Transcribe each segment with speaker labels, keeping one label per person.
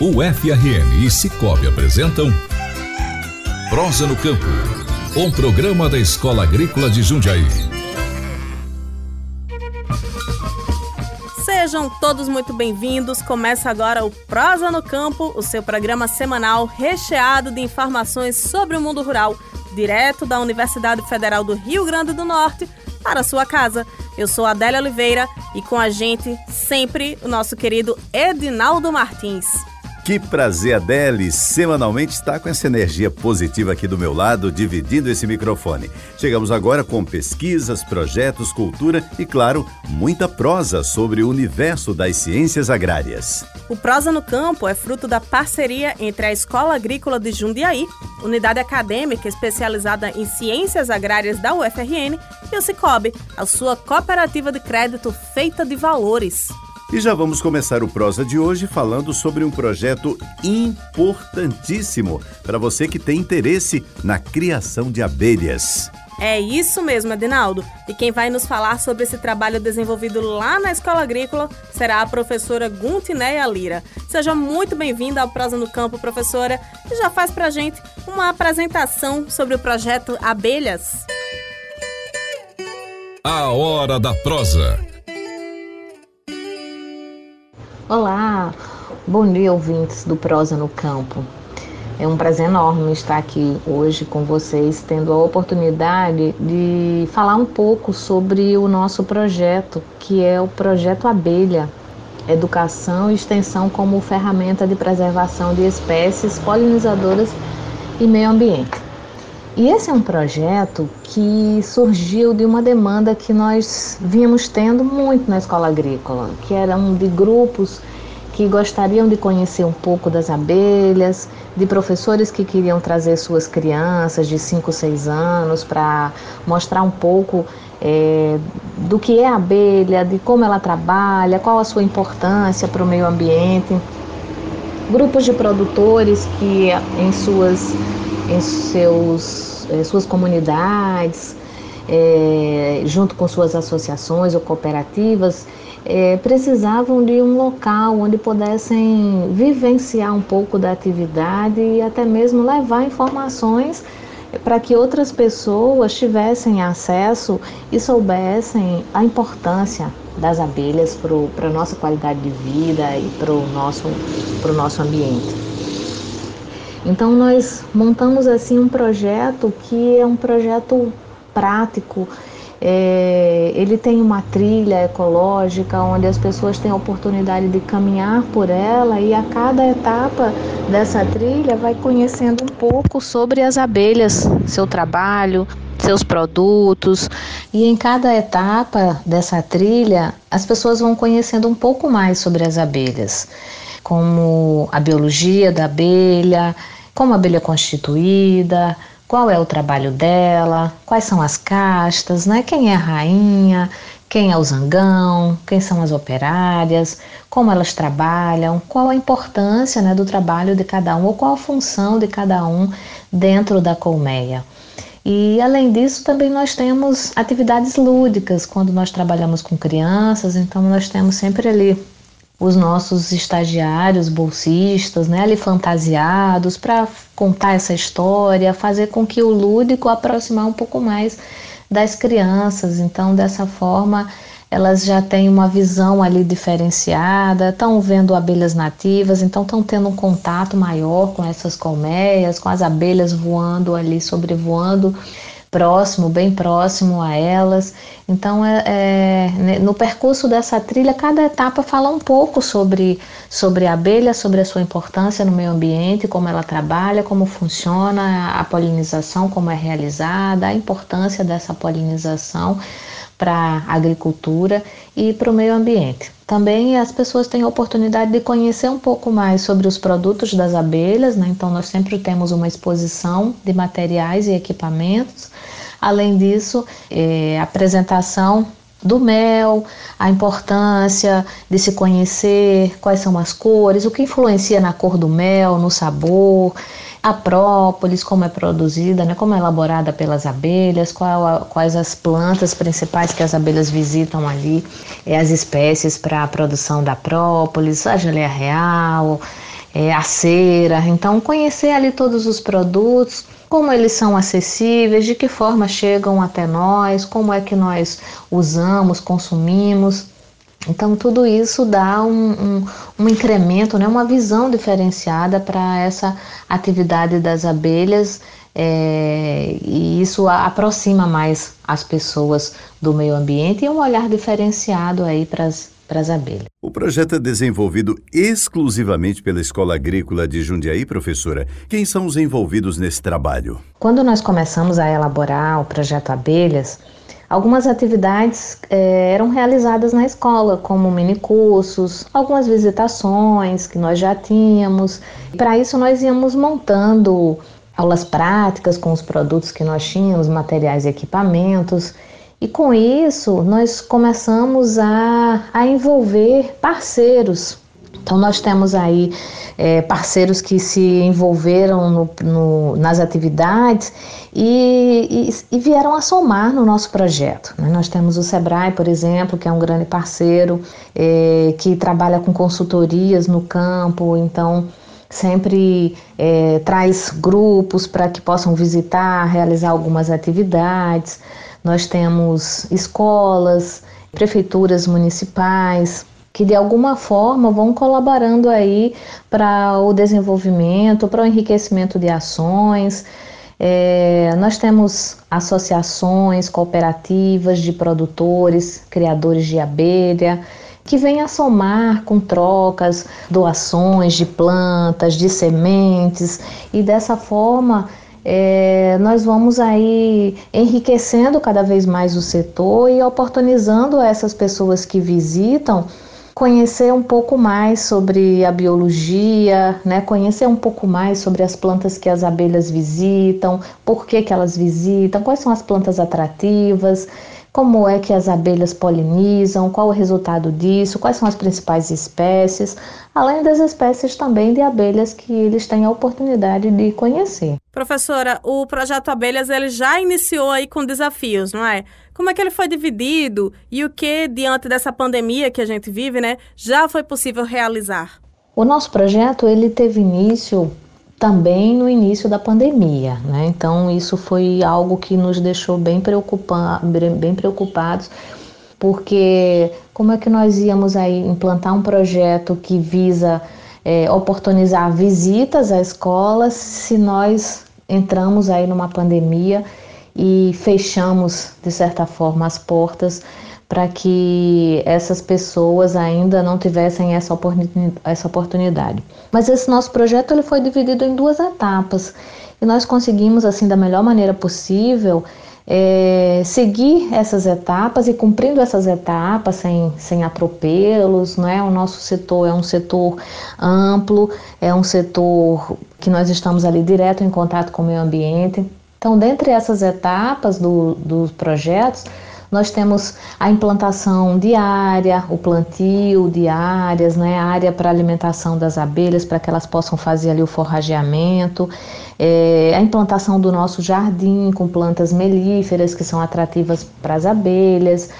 Speaker 1: O FRN e Cicobi apresentam Prosa no Campo, um programa da Escola Agrícola de Jundiaí.
Speaker 2: Sejam todos muito bem-vindos. Começa agora o Prosa no Campo, o seu programa semanal recheado de informações sobre o mundo rural, direto da Universidade Federal do Rio Grande do Norte para sua casa. Eu sou Adélia Oliveira e com a gente sempre o nosso querido Edinaldo Martins.
Speaker 3: Que prazer, Adele, semanalmente estar com essa energia positiva aqui do meu lado, dividindo esse microfone. Chegamos agora com pesquisas, projetos, cultura e, claro, muita prosa sobre o universo das ciências agrárias.
Speaker 2: O Prosa no Campo é fruto da parceria entre a Escola Agrícola de Jundiaí, unidade acadêmica especializada em ciências agrárias da UFRN, e o Cicobi, a sua cooperativa de crédito feita de valores.
Speaker 3: E já vamos começar o prosa de hoje falando sobre um projeto importantíssimo para você que tem interesse na criação de abelhas.
Speaker 2: É isso mesmo, Adinaldo. E quem vai nos falar sobre esse trabalho desenvolvido lá na Escola Agrícola será a professora Guntineia Lira. Seja muito bem-vinda ao Prosa no Campo, professora, e já faz pra gente uma apresentação sobre o projeto Abelhas.
Speaker 1: A Hora da Prosa.
Speaker 4: Olá, bom dia ouvintes do Prosa no Campo. É um prazer enorme estar aqui hoje com vocês, tendo a oportunidade de falar um pouco sobre o nosso projeto, que é o Projeto Abelha, Educação e Extensão como ferramenta de preservação de espécies polinizadoras e meio ambiente. E esse é um projeto que surgiu de uma demanda que nós vínhamos tendo muito na escola agrícola, que eram de grupos que gostariam de conhecer um pouco das abelhas, de professores que queriam trazer suas crianças de 5, 6 anos para mostrar um pouco é, do que é a abelha, de como ela trabalha, qual a sua importância para o meio ambiente. Grupos de produtores que em suas, em seus suas comunidades, é, junto com suas associações ou cooperativas, é, precisavam de um local onde pudessem vivenciar um pouco da atividade e até mesmo levar informações para que outras pessoas tivessem acesso e soubessem a importância das abelhas para a nossa qualidade de vida e para o nosso, nosso ambiente. Então nós montamos assim um projeto que é um projeto prático. É, ele tem uma trilha ecológica onde as pessoas têm a oportunidade de caminhar por ela e a cada etapa dessa trilha vai conhecendo um pouco sobre as abelhas, seu trabalho, seus produtos e em cada etapa dessa trilha as pessoas vão conhecendo um pouco mais sobre as abelhas como a biologia da abelha, como a abelha é constituída, qual é o trabalho dela, quais são as castas, né? quem é a rainha, quem é o zangão, quem são as operárias, como elas trabalham, qual a importância né, do trabalho de cada um ou qual a função de cada um dentro da colmeia. E além disso, também nós temos atividades lúdicas quando nós trabalhamos com crianças, então nós temos sempre ali os nossos estagiários, bolsistas, né, ali fantasiados para contar essa história, fazer com que o lúdico aproximar um pouco mais das crianças. Então, dessa forma, elas já têm uma visão ali diferenciada, estão vendo abelhas nativas, então estão tendo um contato maior com essas colmeias, com as abelhas voando ali, sobrevoando próximo, bem próximo a elas. Então, é, é, né, no percurso dessa trilha, cada etapa fala um pouco sobre, sobre a abelha, sobre a sua importância no meio ambiente, como ela trabalha, como funciona a polinização, como é realizada, a importância dessa polinização para a agricultura e para o meio ambiente. Também as pessoas têm a oportunidade de conhecer um pouco mais sobre os produtos das abelhas, né? então nós sempre temos uma exposição de materiais e equipamentos. Além disso, é, apresentação do mel, a importância de se conhecer quais são as cores, o que influencia na cor do mel, no sabor, a própolis, como é produzida, né, como é elaborada pelas abelhas, qual, quais as plantas principais que as abelhas visitam ali, é, as espécies para a produção da própolis, a geleia real, é, a cera. Então, conhecer ali todos os produtos, como eles são acessíveis, de que forma chegam até nós, como é que nós usamos, consumimos. Então, tudo isso dá um, um, um incremento, né, uma visão diferenciada para essa atividade das abelhas é, e isso aproxima mais as pessoas do meio ambiente e um olhar diferenciado aí para as abelhas.
Speaker 3: O projeto é desenvolvido exclusivamente pela Escola Agrícola de Jundiaí, professora. Quem são os envolvidos nesse trabalho?
Speaker 4: Quando nós começamos a elaborar o projeto Abelhas, Algumas atividades é, eram realizadas na escola, como minicursos, algumas visitações que nós já tínhamos. Para isso, nós íamos montando aulas práticas com os produtos que nós tínhamos, materiais e equipamentos. E com isso, nós começamos a, a envolver parceiros então, nós temos aí é, parceiros que se envolveram no, no, nas atividades e, e, e, vieram a somar no nosso projeto. Né? Nós temos o SEBRAE, por exemplo, que é um grande parceiro é, que trabalha com consultorias no campo, então sempre é, traz grupos para que possam visitar, realizar algumas atividades. Nós temos escolas, prefeituras municipais que de alguma forma vão colaborando aí para o desenvolvimento, para o enriquecimento de ações. É, nós temos associações cooperativas de produtores, criadores de abelha, que vêm a somar com trocas, doações de plantas, de sementes, e dessa forma é, nós vamos aí enriquecendo cada vez mais o setor e oportunizando essas pessoas que visitam conhecer um pouco mais sobre a biologia, né? conhecer um pouco mais sobre as plantas que as abelhas visitam, por que, que elas visitam, quais são as plantas atrativas, como é que as abelhas polinizam, qual o resultado disso, quais são as principais espécies, além das espécies também de abelhas que eles têm a oportunidade de conhecer.
Speaker 2: Professora, o projeto Abelhas ele já iniciou aí com desafios, não é? Como é que ele foi dividido e o que, diante dessa pandemia que a gente vive, né, já foi possível realizar?
Speaker 4: O nosso projeto ele teve início também no início da pandemia, né? Então isso foi algo que nos deixou bem, bem preocupados, porque como é que nós íamos aí implantar um projeto que visa é, oportunizar visitas à escola se nós entramos aí numa pandemia e fechamos, de certa forma, as portas para que essas pessoas ainda não tivessem essa oportunidade. Mas esse nosso projeto ele foi dividido em duas etapas e nós conseguimos, assim, da melhor maneira possível, é, seguir essas etapas e cumprindo essas etapas sem, sem atropelos, né? O nosso setor é um setor amplo, é um setor que nós estamos ali direto em contato com o meio ambiente. Então, dentre essas etapas do, dos projetos, nós temos a implantação diária, o plantio de áreas, né, área para alimentação das abelhas, para que elas possam fazer ali o forrageamento, é, a implantação do nosso jardim com plantas melíferas que são atrativas para as abelhas,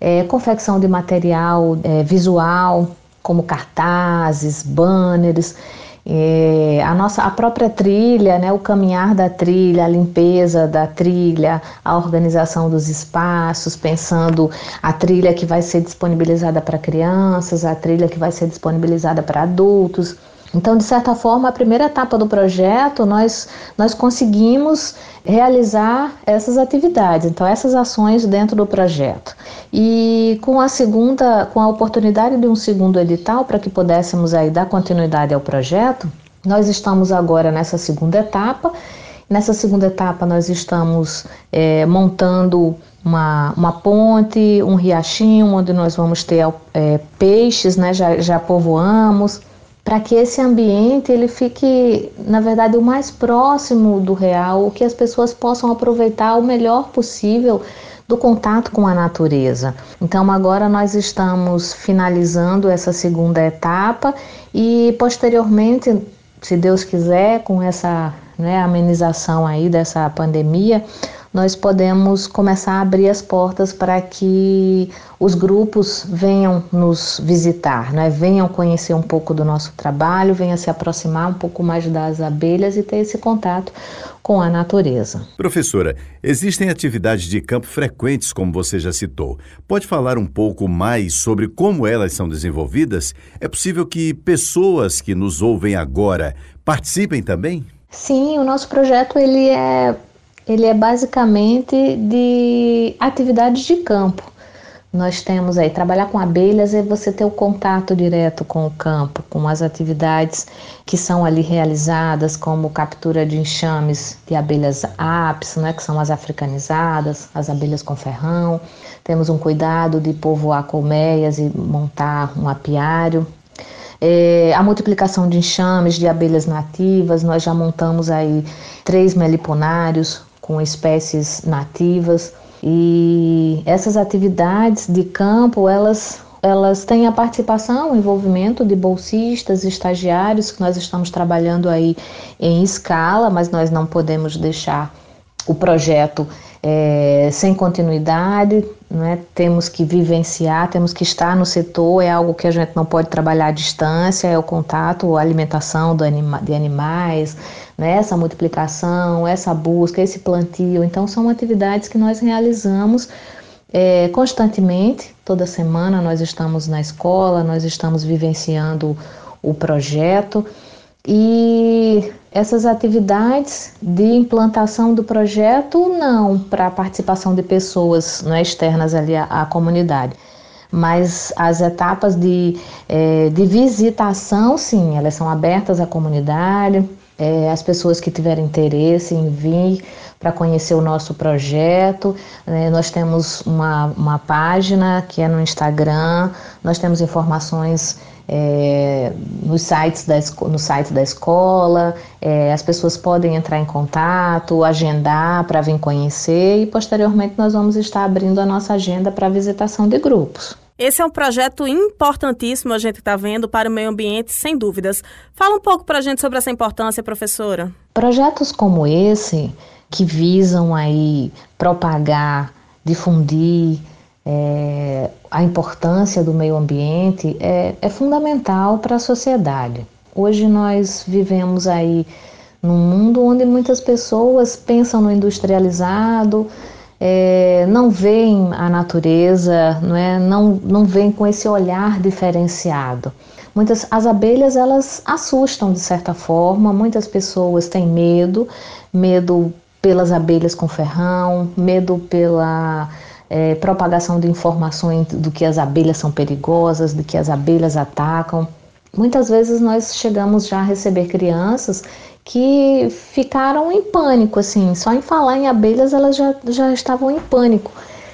Speaker 4: é, confecção de material é, visual, como cartazes, banners, é, a nossa a própria trilha, né, o caminhar da trilha, a limpeza da trilha, a organização dos espaços, pensando a trilha que vai ser disponibilizada para crianças, a trilha que vai ser disponibilizada para adultos. Então, de certa forma, a primeira etapa do projeto, nós, nós conseguimos realizar essas atividades, então essas ações dentro do projeto. E com a segunda, com a oportunidade de um segundo edital para que pudéssemos aí dar continuidade ao projeto, nós estamos agora nessa segunda etapa. Nessa segunda etapa, nós estamos é, montando uma, uma ponte, um riachinho, onde nós vamos ter é, peixes, né? já, já povoamos para que esse ambiente ele fique, na verdade, o mais próximo do real, que as pessoas possam aproveitar o melhor possível do contato com a natureza. Então agora nós estamos finalizando essa segunda etapa e posteriormente, se Deus quiser, com essa né, amenização aí dessa pandemia, nós podemos começar a abrir as portas para que os grupos venham nos visitar, né? venham conhecer um pouco do nosso trabalho, venham se aproximar um pouco mais das abelhas e ter esse contato com a natureza.
Speaker 3: Professora, existem atividades de campo frequentes, como você já citou. Pode falar um pouco mais sobre como elas são desenvolvidas? É possível que pessoas que nos ouvem agora participem também?
Speaker 4: Sim, o nosso projeto ele é ele é basicamente de atividades de campo. Nós temos aí trabalhar com abelhas é você ter o contato direto com o campo, com as atividades que são ali realizadas, como captura de enxames de abelhas apis, né, que são as africanizadas, as abelhas com ferrão. Temos um cuidado de povoar colmeias e montar um apiário. É, a multiplicação de enxames de abelhas nativas, nós já montamos aí três meliponários, com espécies nativas. E essas atividades de campo, elas elas têm a participação, o envolvimento de bolsistas, estagiários, que nós estamos trabalhando aí em escala, mas nós não podemos deixar o projeto é, sem continuidade, né? temos que vivenciar, temos que estar no setor, é algo que a gente não pode trabalhar à distância, é o contato, a alimentação anima, de animais, né? essa multiplicação, essa busca, esse plantio. Então, são atividades que nós realizamos é, constantemente, toda semana nós estamos na escola, nós estamos vivenciando o projeto e essas atividades de implantação do projeto, não para a participação de pessoas não é, externas ali à, à, comunidade. Mas as etapas de, é, de visitação, sim, elas são abertas à comunidade, é, as pessoas que tiverem interesse em vir para conhecer o nosso projeto. É, nós temos uma, uma página que é no Instagram, nós temos informações é, nos sites da, no site da escola, é, as pessoas podem entrar em contato, agendar para vir conhecer e posteriormente nós vamos estar abrindo a nossa agenda para visitação de grupos.
Speaker 2: Esse é um projeto importantíssimo, a gente está vendo, para o meio ambiente, sem dúvidas. Fala um pouco para a gente sobre essa importância, professora.
Speaker 4: Projetos como esse, que visam aí propagar, difundir, é, a importância do meio ambiente é, é fundamental para a sociedade. Hoje nós vivemos aí num mundo onde muitas pessoas pensam no industrializado, é, não veem a natureza, não, é, não, não veem com esse olhar diferenciado. Muitas as abelhas elas assustam de certa forma, muitas pessoas têm medo, medo pelas abelhas com ferrão, medo pela é, propagação de informações do que as abelhas são perigosas, de que as abelhas atacam. Muitas vezes nós chegamos já a receber crianças que ficaram em pânico, assim, só em falar em abelhas elas já, já estavam em pânico.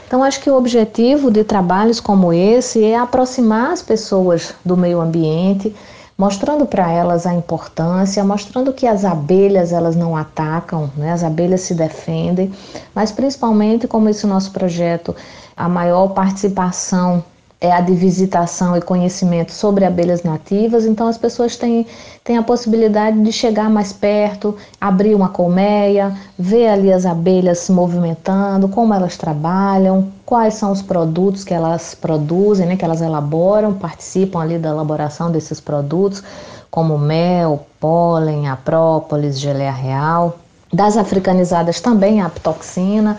Speaker 4: Então, acho que o objetivo de trabalhos como esse é aproximar as pessoas do meio ambiente, mostrando para elas a importância, mostrando que as abelhas elas não atacam, né? as abelhas se defendem, mas principalmente como esse nosso projeto, a maior participação é a de visitação e conhecimento sobre abelhas nativas, então as pessoas têm, têm a possibilidade de chegar mais perto, abrir uma colmeia, ver ali as abelhas se movimentando, como elas trabalham, quais são os produtos que elas produzem, né, que elas elaboram, participam ali da elaboração desses produtos, como mel, pólen, a própolis, geleia real. Das africanizadas também a aptoxina.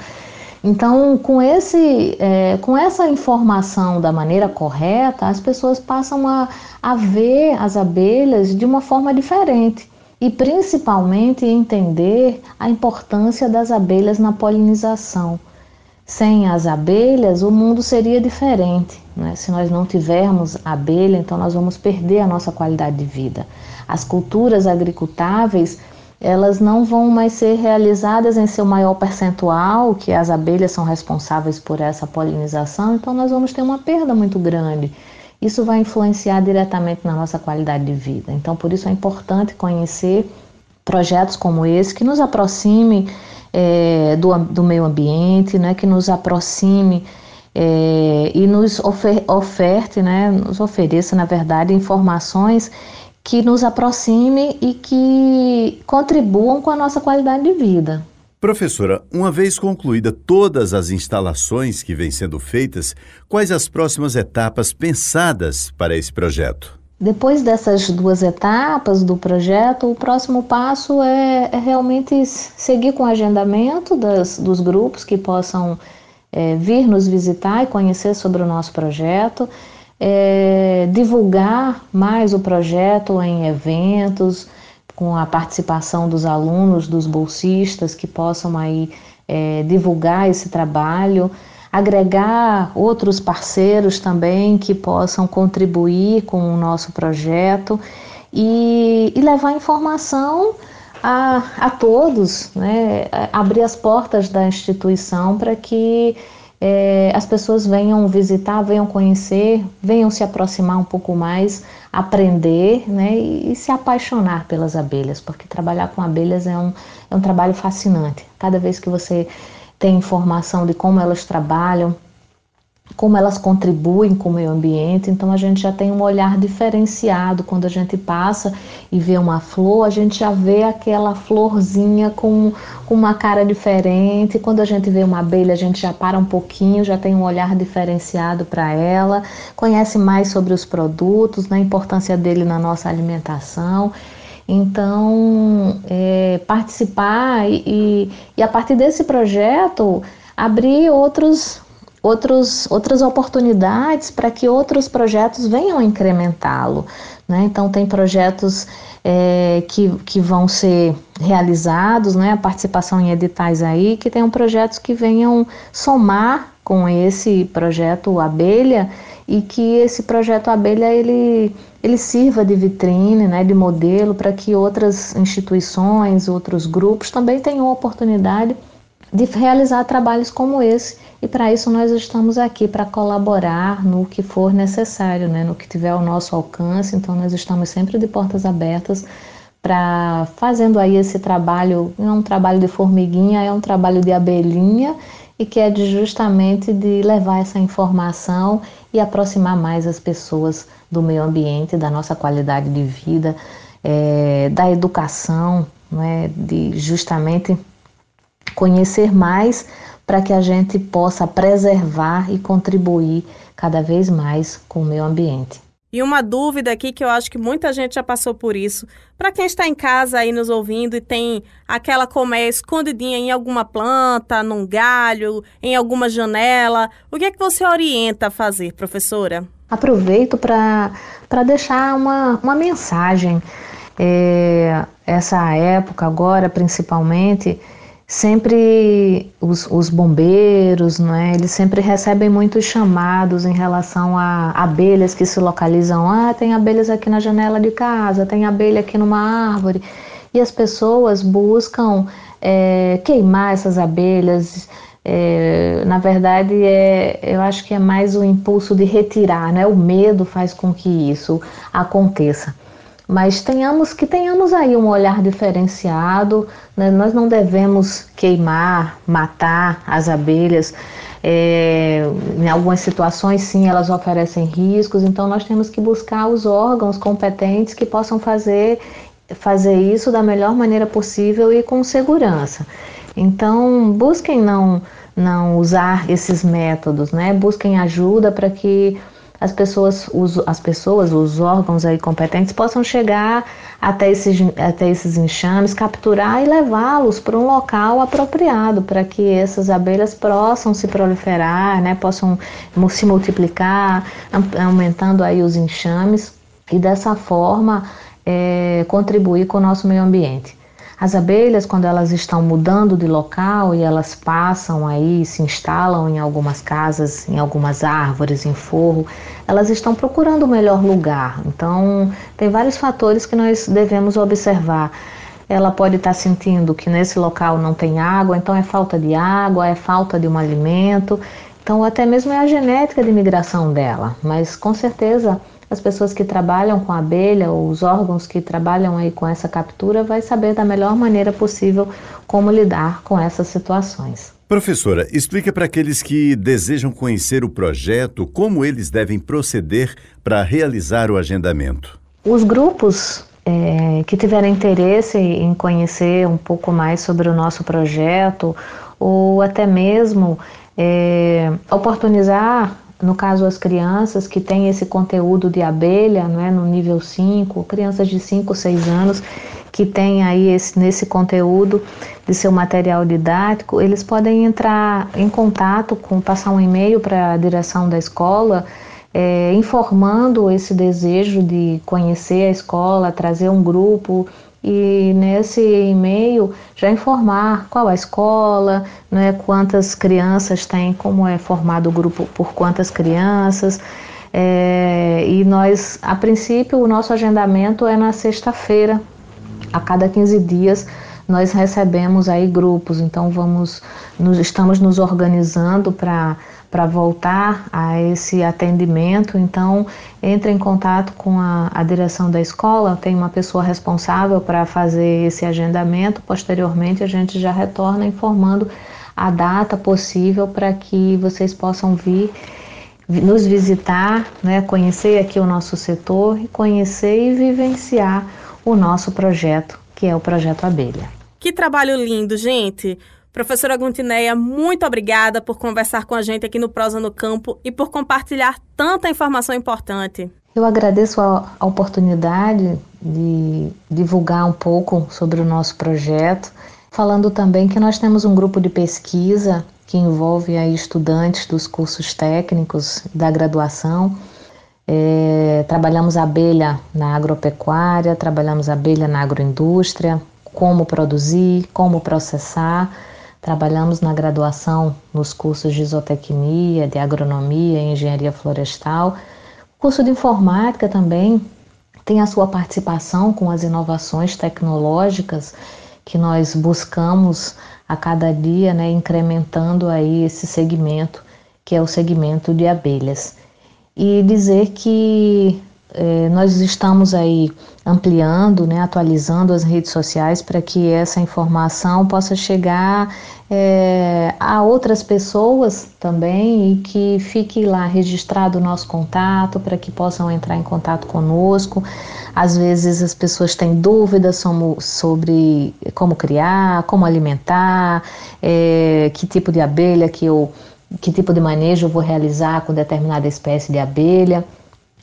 Speaker 4: Então, com, esse, é, com essa informação da maneira correta, as pessoas passam a, a ver as abelhas de uma forma diferente e principalmente entender a importância das abelhas na polinização. Sem as abelhas, o mundo seria diferente. Né? Se nós não tivermos abelha, então nós vamos perder a nossa qualidade de vida. As culturas agricultáveis elas não vão mais ser realizadas em seu maior percentual, que as abelhas são responsáveis por essa polinização, então nós vamos ter uma perda muito grande. Isso vai influenciar diretamente na nossa qualidade de vida. Então, por isso é importante conhecer projetos como esse que nos aproxime é, do, do meio ambiente, né, que nos aproxime é, e nos ofer, oferte, né, nos ofereça, na verdade, informações que nos aproxime e que contribuam com a nossa qualidade de vida.
Speaker 3: Professora, uma vez concluída todas as instalações que vêm sendo feitas, quais as próximas etapas pensadas para esse projeto?
Speaker 4: Depois dessas duas etapas do projeto, o próximo passo é, é realmente seguir com o agendamento das, dos grupos que possam é, vir nos visitar e conhecer sobre o nosso projeto, é, divulgar mais o projeto em eventos, com a participação dos alunos, dos bolsistas que possam aí é, divulgar esse trabalho agregar outros parceiros também que possam contribuir com o nosso projeto e, e levar informação a, a todos, né? abrir as portas da instituição para que é, as pessoas venham visitar, venham conhecer, venham se aproximar um pouco mais, aprender né? e, e se apaixonar pelas abelhas, porque trabalhar com abelhas é um, é um trabalho fascinante. Cada vez que você tem informação de como elas trabalham, como elas contribuem com o meio ambiente, então a gente já tem um olhar diferenciado. Quando a gente passa e vê uma flor, a gente já vê aquela florzinha com, com uma cara diferente. Quando a gente vê uma abelha, a gente já para um pouquinho, já tem um olhar diferenciado para ela, conhece mais sobre os produtos, na importância dele na nossa alimentação. Então, é, participar e, e, a partir desse projeto, abrir outros, outros, outras oportunidades para que outros projetos venham incrementá-lo. Né? Então, tem projetos é, que, que vão ser realizados, né? a participação em editais aí, que tenham projetos que venham somar com esse projeto Abelha e que esse projeto Abelha ele ele sirva de vitrine, né, de modelo para que outras instituições, outros grupos também tenham oportunidade de realizar trabalhos como esse. E para isso nós estamos aqui para colaborar no que for necessário, né, no que tiver ao nosso alcance. Então nós estamos sempre de portas abertas para fazendo aí esse trabalho, não é um trabalho de formiguinha, é um trabalho de abelhinha e que é de justamente de levar essa informação e aproximar mais as pessoas do meio ambiente, da nossa qualidade de vida, é, da educação, né, de justamente conhecer mais para que a gente possa preservar e contribuir cada vez mais com o meio ambiente.
Speaker 2: E uma dúvida aqui que eu acho que muita gente já passou por isso. Para quem está em casa aí nos ouvindo e tem aquela colmeia escondidinha em alguma planta, num galho, em alguma janela, o que é que você orienta a fazer, professora?
Speaker 4: Aproveito para deixar uma, uma mensagem. É, essa época agora, principalmente, sempre os, os, bombeiros, né, eles sempre recebem muitos chamados em relação a abelhas que se localizam. Ah, tem abelhas aqui na janela de casa, tem abelha aqui numa árvore. E as pessoas buscam é, queimar essas abelhas. É, na verdade, é, eu acho que é mais o impulso de retirar, né? O medo faz com que isso aconteça mas tenhamos que tenhamos aí um olhar diferenciado. Né? Nós não devemos queimar, matar as abelhas. É, em algumas situações, sim, elas oferecem riscos, então nós temos que buscar os órgãos competentes que possam fazer, fazer isso da melhor maneira possível e com segurança. Então, busquem não, não usar esses métodos, né? busquem ajuda para que as pessoas, os, as pessoas, os órgãos aí competentes possam chegar até esses, até esses enxames, capturar e levá-los para um local apropriado para que essas abelhas possam se proliferar, né, possam se multiplicar, aumentando aí os enxames e dessa forma é, contribuir com o nosso meio ambiente. As abelhas, quando elas estão mudando de local e elas passam aí, se instalam em algumas casas, em algumas árvores, em forro, elas estão procurando o melhor lugar. Então, tem vários fatores que nós devemos observar. Ela pode estar sentindo que nesse local não tem água, então é falta de água, é falta de um alimento, então até mesmo é a genética de migração dela, mas com certeza as pessoas que trabalham com a abelha, ou os órgãos que trabalham aí com essa captura, vai saber da melhor maneira possível como lidar com essas situações.
Speaker 3: Professora, explica para aqueles que desejam conhecer o projeto como eles devem proceder para realizar o agendamento.
Speaker 4: Os grupos é, que tiverem interesse em conhecer um pouco mais sobre o nosso projeto ou até mesmo é, oportunizar, no caso as crianças que têm esse conteúdo de abelha, não é, no nível 5, crianças de 5, 6 anos que têm aí esse, nesse conteúdo de seu material didático, eles podem entrar em contato com, passar um e-mail para a direção da escola, é, informando esse desejo de conhecer a escola, trazer um grupo e nesse e-mail já informar qual a escola, né, quantas crianças tem, como é formado o grupo por quantas crianças. É, e nós, a princípio, o nosso agendamento é na sexta-feira, a cada 15 dias nós recebemos aí grupos, então vamos, nos, estamos nos organizando para para voltar a esse atendimento. Então, entre em contato com a, a direção da escola, tem uma pessoa responsável para fazer esse agendamento. Posteriormente, a gente já retorna informando a data possível para que vocês possam vir nos visitar, né, conhecer aqui o nosso setor, conhecer e vivenciar o nosso projeto, que é o Projeto Abelha.
Speaker 2: Que trabalho lindo, gente! Professora Guntineia, muito obrigada por conversar com a gente aqui no Prosa no Campo e por compartilhar tanta informação importante.
Speaker 4: Eu agradeço a, a oportunidade de divulgar um pouco sobre o nosso projeto, falando também que nós temos um grupo de pesquisa que envolve aí estudantes dos cursos técnicos da graduação. É, trabalhamos abelha na agropecuária, trabalhamos abelha na agroindústria, como produzir, como processar. Trabalhamos na graduação nos cursos de isotecnia, de agronomia e engenharia florestal. O curso de informática também tem a sua participação com as inovações tecnológicas que nós buscamos a cada dia, né, incrementando aí esse segmento, que é o segmento de abelhas. E dizer que é, nós estamos aí ampliando, né, atualizando as redes sociais para que essa informação possa chegar é, a outras pessoas também e que fique lá registrado o nosso contato para que possam entrar em contato conosco. Às vezes as pessoas têm dúvidas sobre como criar, como alimentar, é, que tipo de abelha que eu, que tipo de manejo eu vou realizar com determinada espécie de abelha.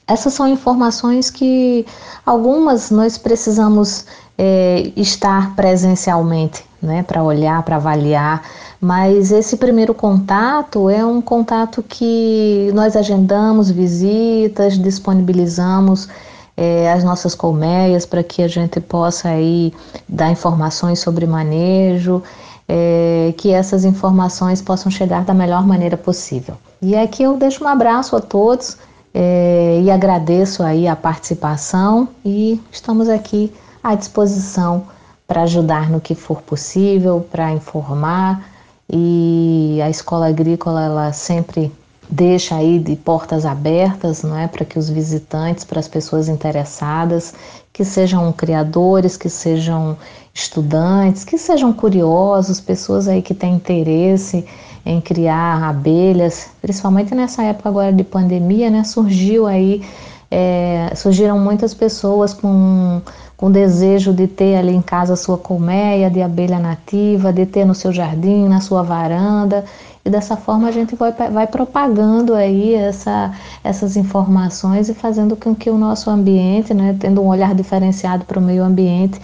Speaker 4: Essas são informações que algumas nós precisamos é, estar presencialmente, né, para olhar, para avaliar, mas esse primeiro contato é um contato que nós agendamos visitas, disponibilizamos é, as nossas colmeias para que a gente possa aí dar informações sobre manejo, é, que essas informações possam chegar da melhor maneira possível. E aqui eu deixo um abraço a todos é, e agradeço aí a participação e estamos aqui à disposição para ajudar no que for possível, para informar. E a escola agrícola ela sempre deixa aí de portas abertas, não é, para que os visitantes, para as pessoas interessadas, que sejam criadores, que sejam estudantes, que sejam curiosos, pessoas aí que têm interesse em criar abelhas, principalmente nessa época agora de pandemia, né? Surgiu aí, é, surgiram muitas pessoas com, com desejo de ter ali em casa sua colmeia de abelha nativa, de ter no seu jardim, na sua varanda. E dessa forma a gente vai, vai propagando aí essa, essas informações e fazendo com que o nosso ambiente, né, tendo um olhar diferenciado para o meio ambiente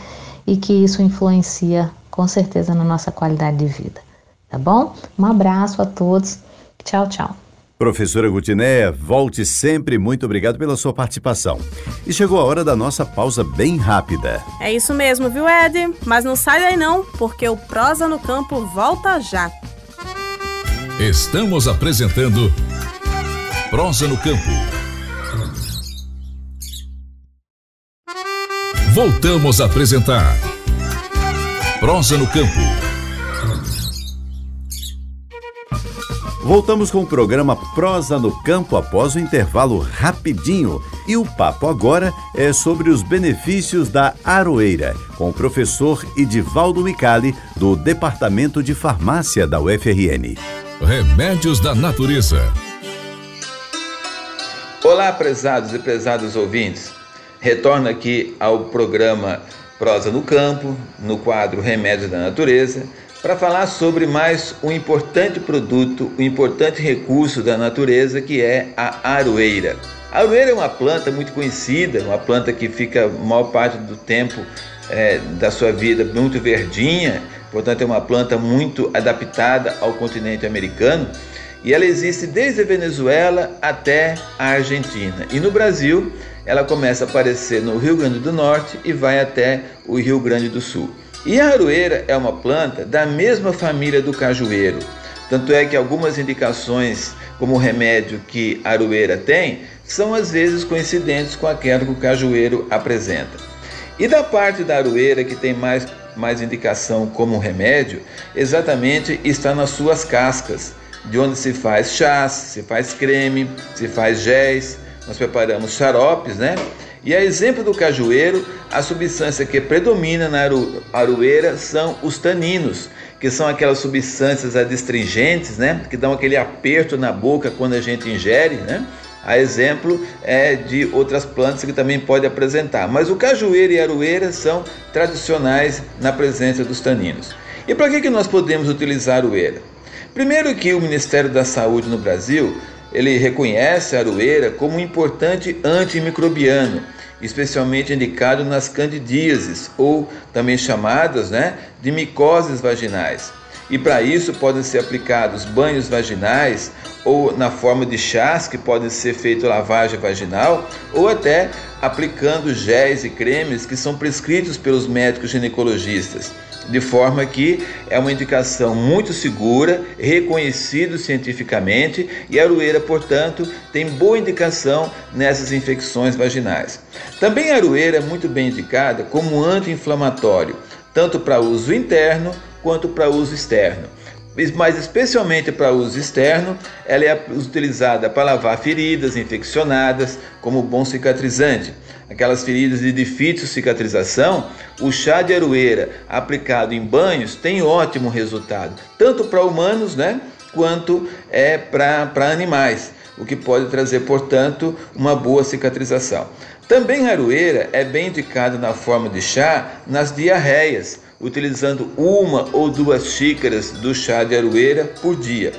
Speaker 4: e que isso influencia com certeza na nossa qualidade de vida tá bom? Um abraço a todos. Tchau, tchau.
Speaker 3: Professora Gutiné, volte sempre. Muito obrigado pela sua participação. E chegou a hora da nossa pausa bem rápida.
Speaker 2: É isso mesmo, viu, Ed? Mas não sai daí não, porque o Prosa no Campo volta já.
Speaker 1: Estamos apresentando Prosa no Campo. Voltamos a apresentar Prosa no Campo.
Speaker 3: Voltamos com o programa Prosa no Campo após o intervalo rapidinho. E o papo agora é sobre os benefícios da aroeira, com o professor Edivaldo Micali, do Departamento de Farmácia da UFRN.
Speaker 1: Remédios da Natureza.
Speaker 5: Olá, prezados e prezados ouvintes. Retorno aqui ao programa Prosa no Campo, no quadro Remédios da Natureza, para falar sobre mais um importante produto, um importante recurso da natureza que é a aroeira. A aroeira é uma planta muito conhecida, uma planta que fica a maior parte do tempo é, da sua vida muito verdinha, portanto é uma planta muito adaptada ao continente americano e ela existe desde a Venezuela até a Argentina. E no Brasil ela começa a aparecer no Rio Grande do Norte e vai até o Rio Grande do Sul. E a aroeira é uma planta da mesma família do cajueiro. Tanto é que algumas indicações como remédio que a aroeira tem são às vezes coincidentes com aquela que o cajueiro apresenta. E da parte da aroeira que tem mais, mais indicação como remédio, exatamente está nas suas cascas, de onde se faz chás, se faz creme, se faz géis, nós preparamos xaropes, né? E a exemplo do cajueiro, a substância que predomina na aroeira são os taninos, que são aquelas substâncias adstringentes, né? Que dão aquele aperto na boca quando a gente ingere, né? A exemplo é de outras plantas que também pode apresentar. Mas o cajueiro e a aroeira são tradicionais na presença dos taninos. E para que, que nós podemos utilizar a aroeira? Primeiro que o Ministério da Saúde no Brasil ele reconhece a aroeira como um importante antimicrobiano, especialmente indicado nas candidíases, ou também chamadas né, de micoses vaginais. E para isso podem ser aplicados banhos vaginais ou na forma de chás que podem ser feito lavagem vaginal ou até aplicando géis e cremes que são prescritos pelos médicos ginecologistas de forma que é uma indicação muito segura, reconhecido cientificamente e a aroeira, portanto, tem boa indicação nessas infecções vaginais. Também a aroeira é muito bem indicada como anti-inflamatório, tanto para uso interno quanto para uso externo mas especialmente para uso externo, ela é utilizada para lavar feridas infeccionadas como bom cicatrizante. Aquelas feridas de difícil cicatrização, o chá de aroeira aplicado em banhos tem ótimo resultado, tanto para humanos, né, quanto é para animais, o que pode trazer, portanto, uma boa cicatrização. Também a aroeira é bem indicada na forma de chá nas diarreias utilizando uma ou duas xícaras do chá de aroeira por dia.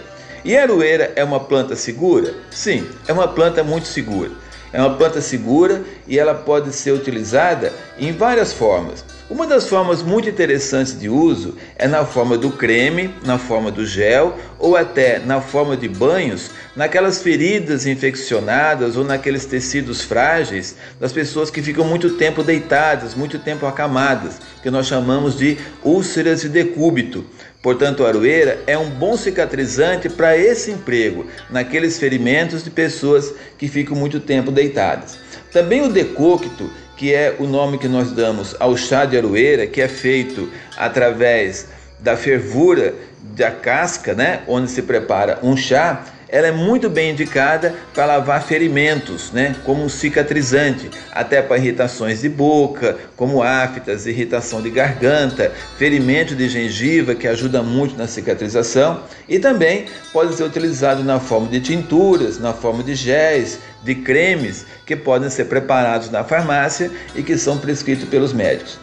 Speaker 5: E a aroeira é uma planta segura? Sim, é uma planta muito segura. É uma planta segura e ela pode ser utilizada em várias formas. Uma das formas muito interessantes de uso é na forma do creme, na forma do gel ou até na forma de banhos, naquelas feridas infeccionadas ou naqueles tecidos frágeis das pessoas que ficam muito tempo deitadas, muito tempo acamadas, que nós chamamos de úlceras de decúbito. Portanto, a aroeira é um bom cicatrizante para esse emprego, naqueles ferimentos de pessoas que ficam muito tempo deitadas. Também o decocto que é o nome que nós damos ao chá de aroeira, que é feito através da fervura da casca, né, onde se prepara um chá, ela é muito bem indicada para lavar ferimentos, né, como cicatrizante, até para irritações de boca, como aftas, irritação de garganta, ferimento de gengiva, que ajuda muito na cicatrização, e também pode ser utilizado na forma de tinturas, na forma de géis, de cremes, que podem ser preparados na farmácia e que são prescritos pelos médicos.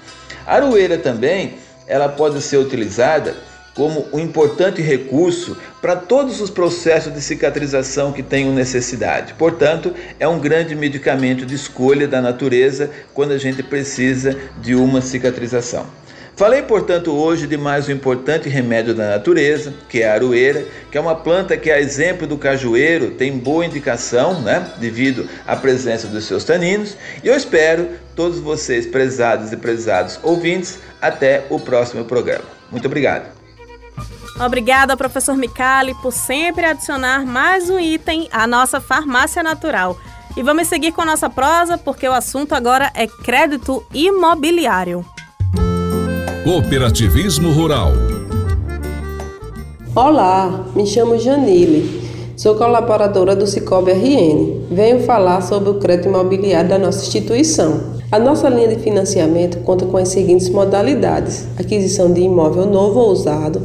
Speaker 5: A aroeira também, ela pode ser utilizada como um importante recurso para todos os processos de cicatrização que tenham necessidade. Portanto, é um grande medicamento de escolha da natureza quando a gente precisa de uma cicatrização. Falei, portanto, hoje de mais um importante remédio da natureza, que é a aroeira, que é uma planta que, a exemplo do cajueiro, tem boa indicação, né, devido à presença dos seus taninos. E eu espero todos vocês, prezados e prezados ouvintes, até o próximo programa. Muito obrigado.
Speaker 2: Obrigada, professor Micali, por sempre adicionar mais um item à nossa farmácia natural. E vamos seguir com a nossa prosa, porque o assunto agora é crédito imobiliário.
Speaker 1: Cooperativismo Rural.
Speaker 6: Olá, me chamo Janile. Sou colaboradora do Cicobi RN. Venho falar sobre o crédito imobiliário da nossa instituição. A nossa linha de financiamento conta com as seguintes modalidades: aquisição de imóvel novo ou usado,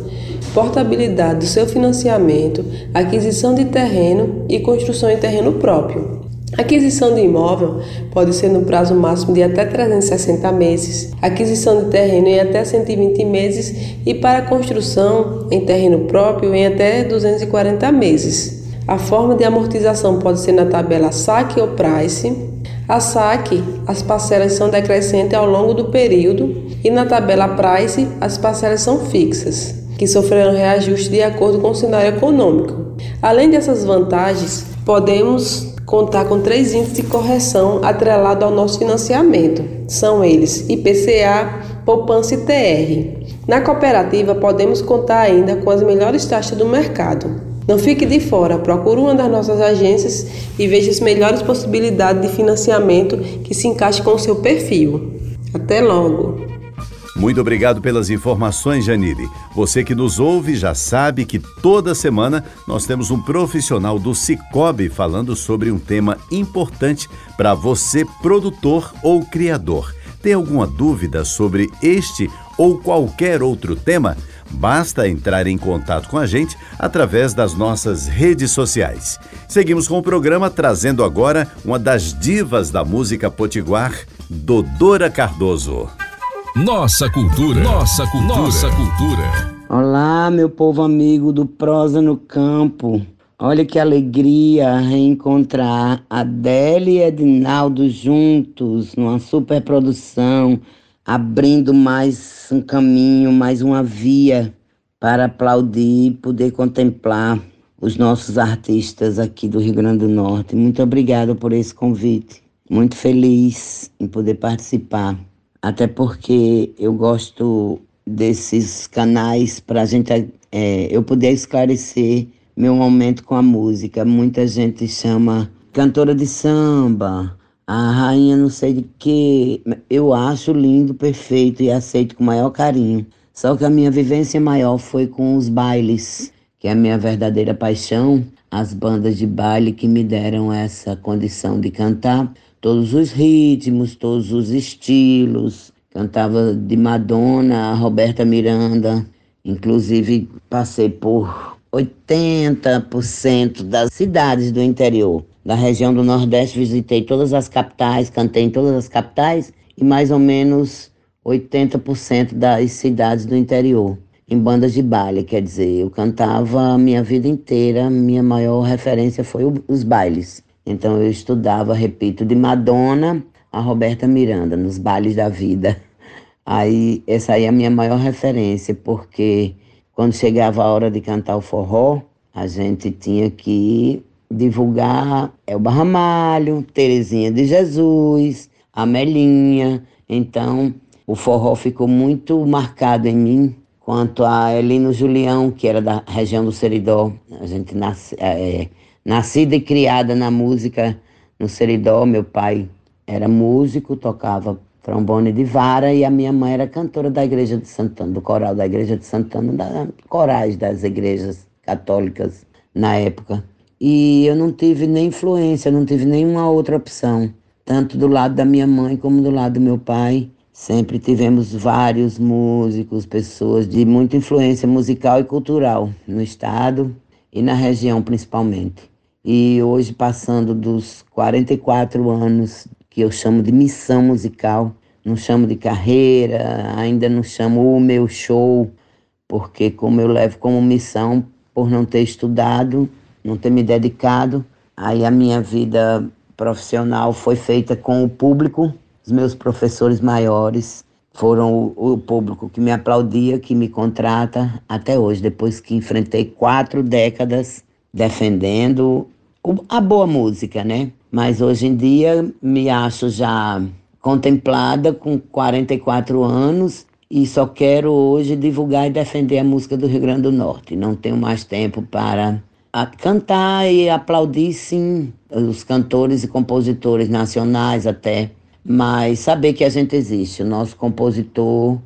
Speaker 6: portabilidade do seu financiamento, aquisição de terreno e construção em terreno próprio. aquisição de imóvel pode ser no prazo máximo de até 360 meses, aquisição de terreno em até 120 meses e para construção em terreno próprio em até 240 meses. A forma de amortização pode ser na tabela saque ou price. A saque, as parcelas são decrescentes ao longo do período e na tabela price, as parcelas são fixas, que sofrerão reajuste de acordo com o cenário econômico. Além dessas vantagens, podemos contar com três índices de correção atrelados ao nosso financiamento. São eles IPCA, poupança e TR. Na cooperativa, podemos contar ainda com as melhores taxas do mercado. Não fique de fora, procure uma das nossas agências e veja as melhores possibilidades de financiamento que se encaixe com o seu perfil. Até logo!
Speaker 3: Muito obrigado pelas informações, Janine. Você que nos ouve já sabe que toda semana nós temos um profissional do Cicobi falando sobre um tema importante para você, produtor ou criador. Tem alguma dúvida sobre este ou qualquer outro tema? Basta entrar em contato com a gente através das nossas redes sociais. Seguimos com o programa trazendo agora uma das divas da música potiguar, Dodora Cardoso.
Speaker 1: Nossa cultura. Nossa cultura. Nossa cultura.
Speaker 7: Olá, meu povo amigo do Prosa no Campo. Olha que alegria reencontrar Adélia e Edinaldo juntos numa superprodução abrindo mais um caminho, mais uma via para aplaudir e poder contemplar os nossos artistas aqui do Rio Grande do Norte. Muito obrigada por esse convite. Muito feliz em poder participar. Até porque eu gosto desses canais para a gente é, eu poder esclarecer meu momento com a música. Muita gente chama cantora de samba, a rainha não sei de que. Eu acho lindo, perfeito e aceito com o maior carinho. Só que a minha vivência maior foi com os bailes, que é a minha verdadeira paixão, as bandas de baile que me deram essa condição de cantar todos os ritmos, todos os estilos. Cantava de Madonna a Roberta Miranda, inclusive passei por 80% das cidades do interior da região do Nordeste, visitei todas as capitais, cantei em todas as capitais e mais ou menos 80% das cidades do interior, em bandas de baile, quer dizer, eu cantava a minha vida inteira, minha maior referência foi os bailes. Então eu estudava, repito, de Madonna a Roberta Miranda, nos bailes da vida. Aí, essa aí é a minha maior referência, porque quando chegava a hora de cantar o forró, a gente tinha que divulgar Elba Ramalho, Terezinha de Jesus, Amelinha. Então, o forró ficou muito marcado em mim. Quanto a Elino Julião, que era da região do Seridó, a gente nasce, é, nascida e criada na música no Seridó, meu pai era músico, tocava trombone de vara e a minha mãe era cantora da igreja de Santana, do coral da igreja de Santana, da corais das igrejas católicas na época. E eu não tive nem influência, não tive nenhuma outra opção, tanto do lado da minha mãe como do lado do meu pai. Sempre tivemos vários músicos, pessoas de muita influência musical e cultural no estado e na região principalmente. E hoje, passando dos 44 anos que eu chamo de missão musical, não chamo de carreira, ainda não chamo o meu show, porque como eu levo como missão por não ter estudado, não ter me dedicado. Aí a minha vida profissional foi feita com o público, os meus professores maiores foram o, público que me aplaudia, que me contrata até hoje, depois que enfrentei quatro décadas defendendo a boa música, né? Mas hoje em dia me acho já contemplada com 44 anos e só quero hoje divulgar e defender a música do Rio Grande do Norte. Não tenho mais tempo para cantar e aplaudir, sim, os cantores e compositores nacionais até, mas saber que a gente existe, o nosso compositor,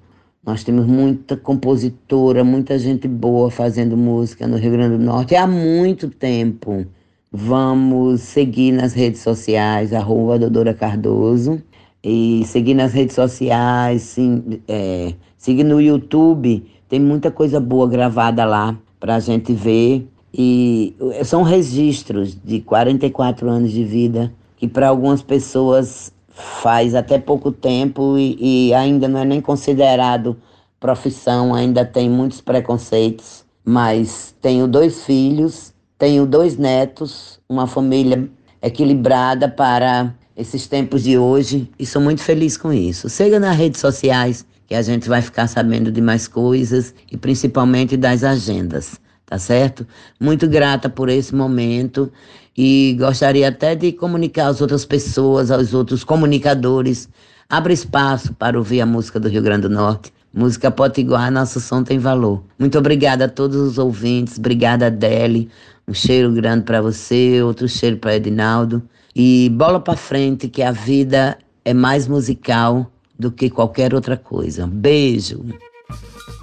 Speaker 7: nós temos muita compositora, muita gente boa fazendo música no Rio Grande do Norte há muito tempo. Vamos seguir nas redes sociais, arroba Dodora Cardoso, e seguir nas redes sociais, sim, é, seguir no YouTube, tem muita coisa boa gravada lá para a gente ver. E são registros de 44 anos de vida que para algumas pessoas faz até pouco tempo e, e ainda não é nem considerado profissão, ainda tem muitos preconceitos. Mas tenho dois filhos, tenho dois netos, uma família equilibrada para esses tempos de hoje e sou muito feliz com isso. Siga nas redes sociais que a gente vai ficar sabendo de mais coisas e principalmente das agendas, tá certo? Muito grata por esse momento e gostaria até de comunicar às outras pessoas, aos outros comunicadores. Abra espaço para ouvir a música do Rio Grande do Norte. Música Potiguar, nosso som tem valor. Muito obrigada a todos os ouvintes, obrigada Adele. Um cheiro grande para você, outro cheiro para Edinaldo. E bola para frente, que a vida é mais musical do que qualquer outra coisa. Beijo.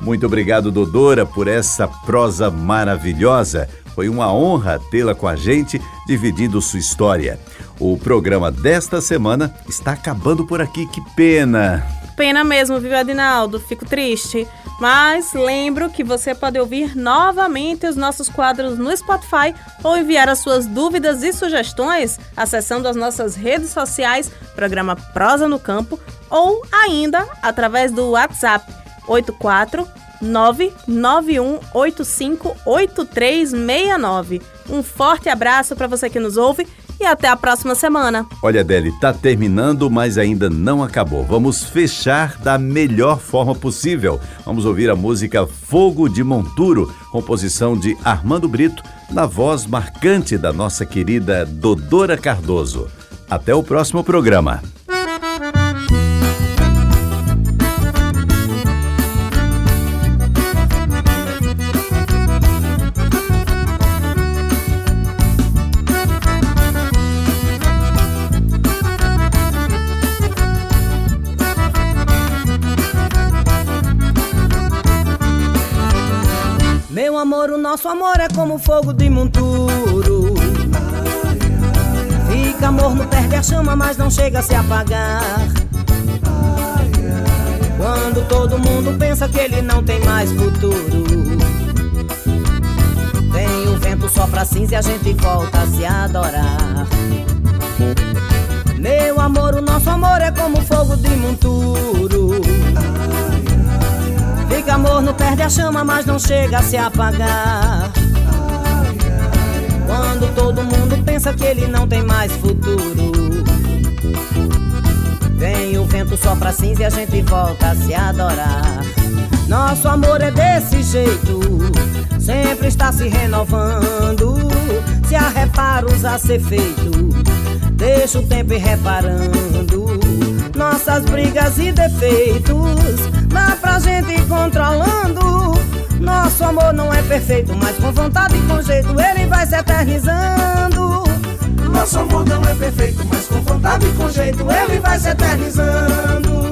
Speaker 3: Muito obrigado, Dodora, por essa prosa maravilhosa. Foi uma honra tê-la com a gente, dividindo sua história. O programa desta semana está acabando por aqui, que pena!
Speaker 2: Pena mesmo, viu, Adinaldo? Fico triste. Mas lembro que você pode ouvir novamente os nossos quadros no Spotify ou enviar as suas dúvidas e sugestões acessando as nossas redes sociais, programa Prosa no Campo, ou ainda através do WhatsApp 84 991858369. Um forte abraço para você que nos ouve e até a próxima semana.
Speaker 3: Olha, Deli, tá terminando, mas ainda não acabou. Vamos fechar da melhor forma possível. Vamos ouvir a música Fogo de Monturo, composição de Armando Brito, na voz marcante da nossa querida Dodora Cardoso. Até o próximo programa.
Speaker 8: Amor é como fogo de monturo. Fica morno, perde a chama, mas não chega a se apagar. Quando todo mundo pensa que ele não tem mais futuro. Vem o vento sopra cinza e a gente volta a se adorar. Meu amor, o nosso amor é como fogo de monturo. Fica morno, perde a chama, mas não chega a se apagar. Quando todo mundo pensa que ele não tem mais futuro. Vem o vento sopra cinza e a gente volta a se adorar. Nosso amor é desse jeito, sempre está se renovando. Se há reparos a ser feito, deixa o tempo ir reparando. Nossas brigas e defeitos Dá pra gente ir controlando. Nosso amor não é perfeito, mas com vontade e com jeito ele vai se eternizando.
Speaker 9: Nosso amor não é perfeito, mas com vontade e com jeito ele vai se eternizando.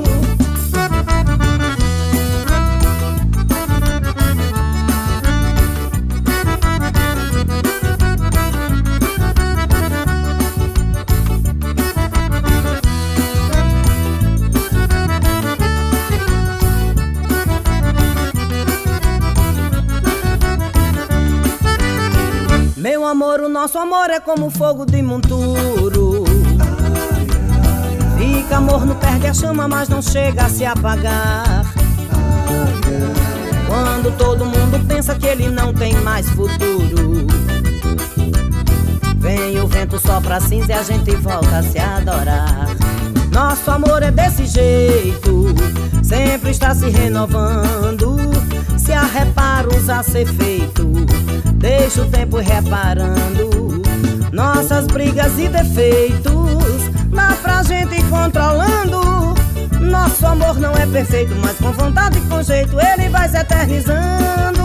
Speaker 8: Amor, o nosso amor é como fogo de monturo. Fica morno, perde a chama, mas não chega a se apagar. Quando todo mundo pensa que ele não tem mais futuro. Vem o vento sopra cinza e a gente volta a se adorar. Nosso amor é desse jeito, sempre está se renovando. Se há reparos a ser feito, deixa o tempo reparando. Nossas brigas e defeitos, dá pra gente controlando. Nosso amor não é perfeito, mas com vontade e com jeito ele vai se eternizando.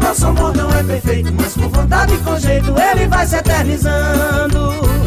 Speaker 9: Nosso amor não é perfeito, mas com vontade e com jeito ele vai se eternizando.